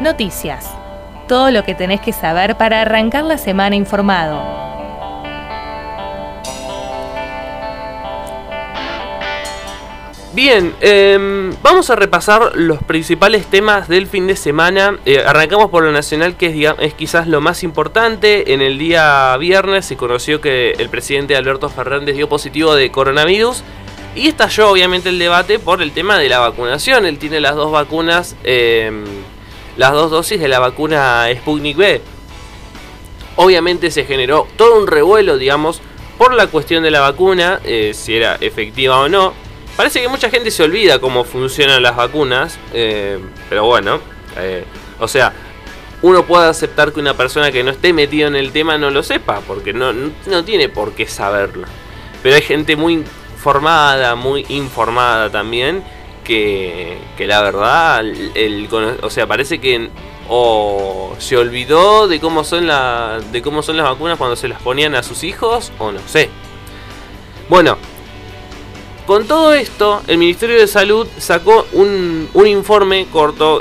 Noticias. Todo lo que tenés que saber para arrancar la semana informado. Bien, em, vamos a repasar los principales temas del fin de semana. Eh, arrancamos por lo nacional, que es, quizás lo más importante. En el día viernes se conoció que el presidente Alberto Fernández dio positivo de coronavirus. Y estalló obviamente el debate por el tema de la vacunación. Él tiene las dos vacunas, em, las dos dosis de la vacuna Sputnik B. Obviamente se generó todo un revuelo, digamos, por la cuestión de la vacuna, eh, si era efectiva o no. Parece que mucha gente se olvida cómo funcionan las vacunas, eh, pero bueno, eh, o sea, uno puede aceptar que una persona que no esté metida en el tema no lo sepa, porque no, no tiene por qué saberlo. Pero hay gente muy formada, muy informada también, que, la verdad, o sea, parece que o se olvidó de cómo son la, de cómo son las vacunas cuando se las ponían a sus hijos, o no sé. Bueno, con todo esto, el Ministerio de Salud sacó un, informe corto,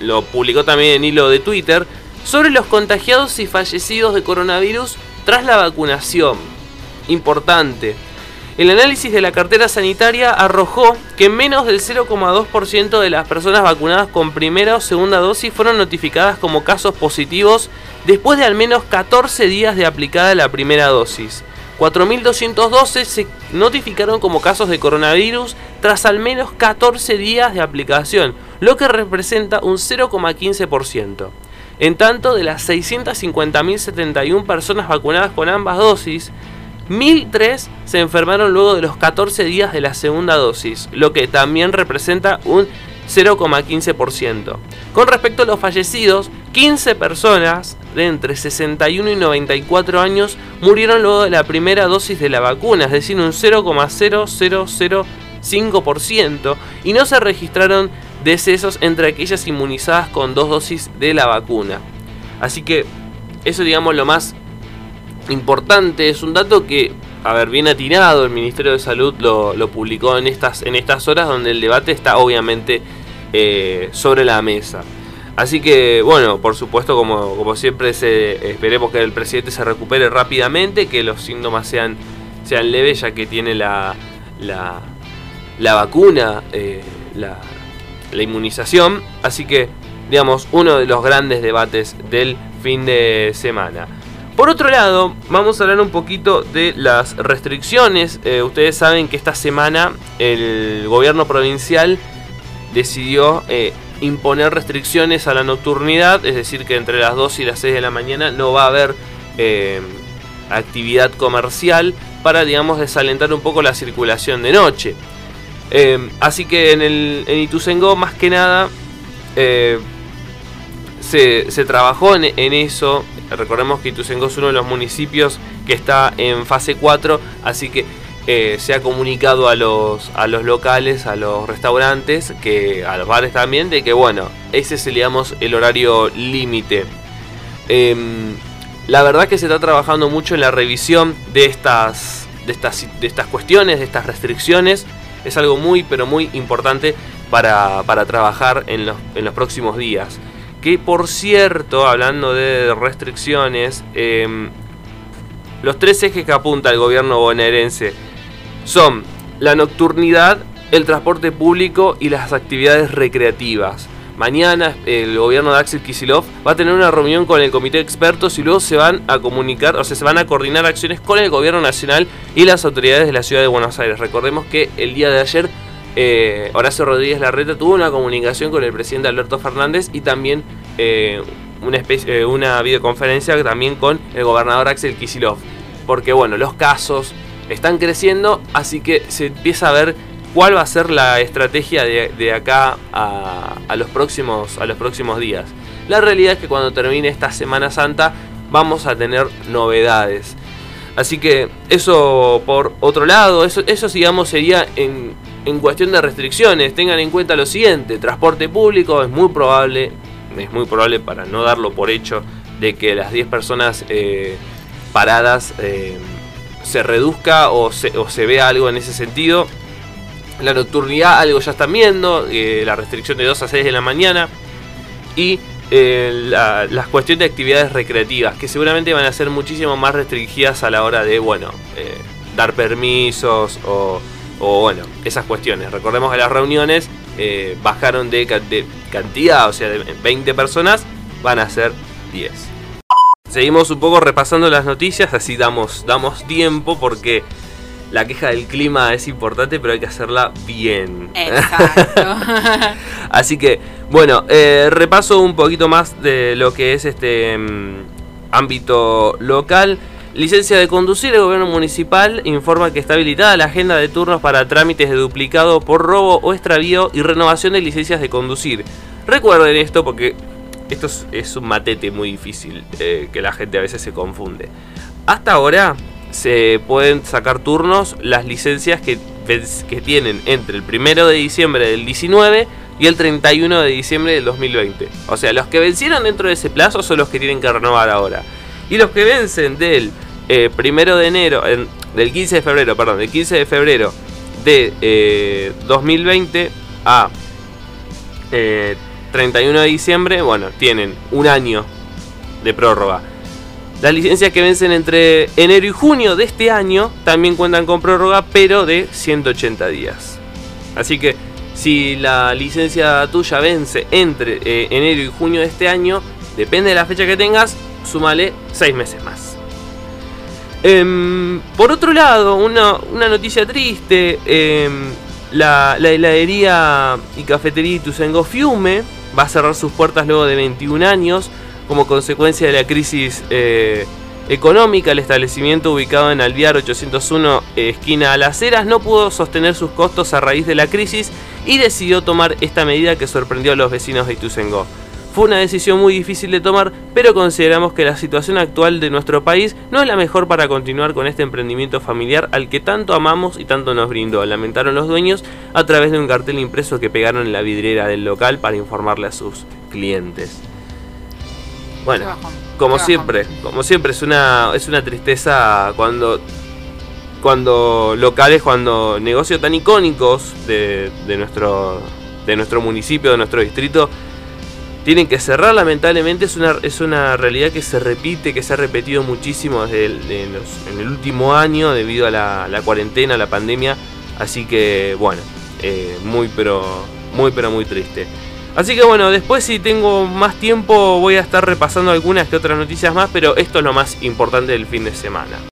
lo publicó también en hilo de Twitter, sobre los contagiados y fallecidos de coronavirus tras la vacunación. Importante. El análisis de la cartera sanitaria arrojó que menos del 0,2% de las personas vacunadas con primera o segunda dosis fueron notificadas como casos positivos después de al menos 14 días de aplicada la primera dosis. 4.212 se notificaron como casos de coronavirus tras al menos 14 días de aplicación, lo que representa un 0,15%. En tanto, de las 650.071 personas vacunadas con ambas dosis, 1.003 se enfermaron luego de los 14 días de la segunda dosis, lo que también representa un 0,15%. Con respecto a los fallecidos, 15 personas de entre 61 y 94 años murieron luego de la primera dosis de la vacuna, es decir, un 0,0005%, y no se registraron decesos entre aquellas inmunizadas con dos dosis de la vacuna. Así que eso digamos lo más importante, es un dato que, a ver, bien atinado, el Ministerio de Salud lo, publicó en estas, en estas horas donde el debate está obviamente eh, sobre la mesa. Así que, bueno, por supuesto, como, como siempre, se, esperemos que el presidente se recupere rápidamente, que los síntomas sean, sean leves, ya que tiene la, la, la vacuna, eh, la, la inmunización. Así que, digamos, uno de los grandes debates del fin de semana. Por otro lado, vamos a hablar un poquito de las restricciones. Eh, ustedes saben que esta semana el gobierno provincial decidió eh, imponer restricciones a la nocturnidad, es decir, que entre las 2 y las 6 de la mañana no va a haber eh, actividad comercial para, digamos, desalentar un poco la circulación de noche. Así que en, el, más que nada, se, trabajó en, eso. Recordemos que Ituzaingó es uno de los municipios que está en fase 4, así que eh, se ha comunicado a los, a los locales, a los restaurantes, que, a los bares también, de que bueno, ese es el horario límite. Em, la verdad que se está trabajando mucho en la revisión de estas, de estas, de estas cuestiones, de estas restricciones. Es algo muy, pero muy importante para, trabajar en los, en los, próximos días. Que por cierto, hablando de restricciones, em, los tres ejes que apunta el gobierno bonaerense son la nocturnidad, el transporte público y las actividades recreativas. Mañana el gobierno de Axel Kisilov va a tener una reunión con el comité de expertos y luego se van a comunicar, o sea, se van a coordinar acciones con el gobierno nacional y las autoridades de la ciudad de Buenos Aires. Recordemos que el día de ayer eh, Horacio Rodríguez Larreta tuvo una comunicación con el presidente Alberto Fernández y también eh, una, especie, eh, una videoconferencia también con el gobernador Axel Kisilov. Porque bueno, los casos, están creciendo, así que se empieza a ver cuál va a ser la estrategia de, acá a, los próximos, a los próximos días. La realidad es que cuando termine esta Semana Santa vamos a tener novedades. Así que eso por otro lado, eso, eso digamos sería en, en cuestión de restricciones. Tengan en cuenta lo siguiente, transporte público es muy probable, es muy probable para no darlo por hecho, de que las 10 personas eh, paradas... Eh, se reduzca o se, o se vea algo en ese sentido. La nocturnidad, algo ya están viendo, eh, la restricción de 2 a 6 de la mañana. y las cuestiones de actividades recreativas, que seguramente van a ser muchísimo más restringidas a la hora de, bueno, dar permisos o, bueno, esas cuestiones. Recordemos que las reuniones eh, bajaron de, de, cantidad, o sea, de 20 personas, van a ser 10. Seguimos un poco repasando las noticias, así damos, damos tiempo porque la queja del clima es importante, pero hay que hacerla bien. Exacto. Así que, bueno, eh, repaso un poquito más de lo que es este mm, ámbito local. Licencia de conducir, el gobierno municipal informa que está habilitada la agenda de turnos para trámites de duplicado por robo o extravío y renovación de licencias de conducir. Recuerden esto porque esto es, un matete muy difícil eh, que la gente a veces se confunde. Hasta ahora se pueden sacar turnos las licencias que, que tienen entre el 1 de diciembre del 19 y el 31 de diciembre del 2020. O sea, los que vencieron dentro de ese plazo son los que tienen que renovar ahora. Y los que vencen del eh, primero de enero, del 15 de febrero, perdón, del 15 de febrero de 2020 eh, a 31 eh, de diciembre, bueno, tienen un año de prórroga. Las licencias que vencen entre enero y junio de este año también cuentan con prórroga, pero de 180 días. Así que si la licencia tuya vence entre enero y junio de este año, depende de la fecha que tengas, súmale 6 meses más. Em, por otro lado, una, noticia triste, em, la, heladería y cafetería Ituzaingó Fiume va a cerrar sus puertas luego de 21 años como consecuencia de la crisis eh, económica, el establecimiento ubicado en Alviar 801, esquina a las Heras, no pudo sostener sus costos a raíz de la crisis y decidió tomar esta medida que sorprendió a los vecinos de Ituzaingó. Fue una decisión muy difícil de tomar, pero consideramos que la situación actual de nuestro país no es la mejor para continuar con este emprendimiento familiar al que tanto amamos y tanto nos brindó, lamentaron los dueños a través de un cartel impreso que pegaron en la vidriera del local para informarle a sus clientes. Bueno, como siempre, como siempre es una es una tristeza cuando cuando locales, cuando negocios tan icónicos de, nuestro de nuestro municipio, de nuestro distrito tienen que cerrar lamentablemente es una, es una realidad que se repite, que se ha repetido muchísimo desde en el último año debido a la, cuarentena, a la pandemia, así que bueno, eh, muy pero muy pero muy triste. Así que bueno, después si tengo más tiempo voy a estar repasando algunas que otras noticias más, pero esto es lo más importante del fin de semana.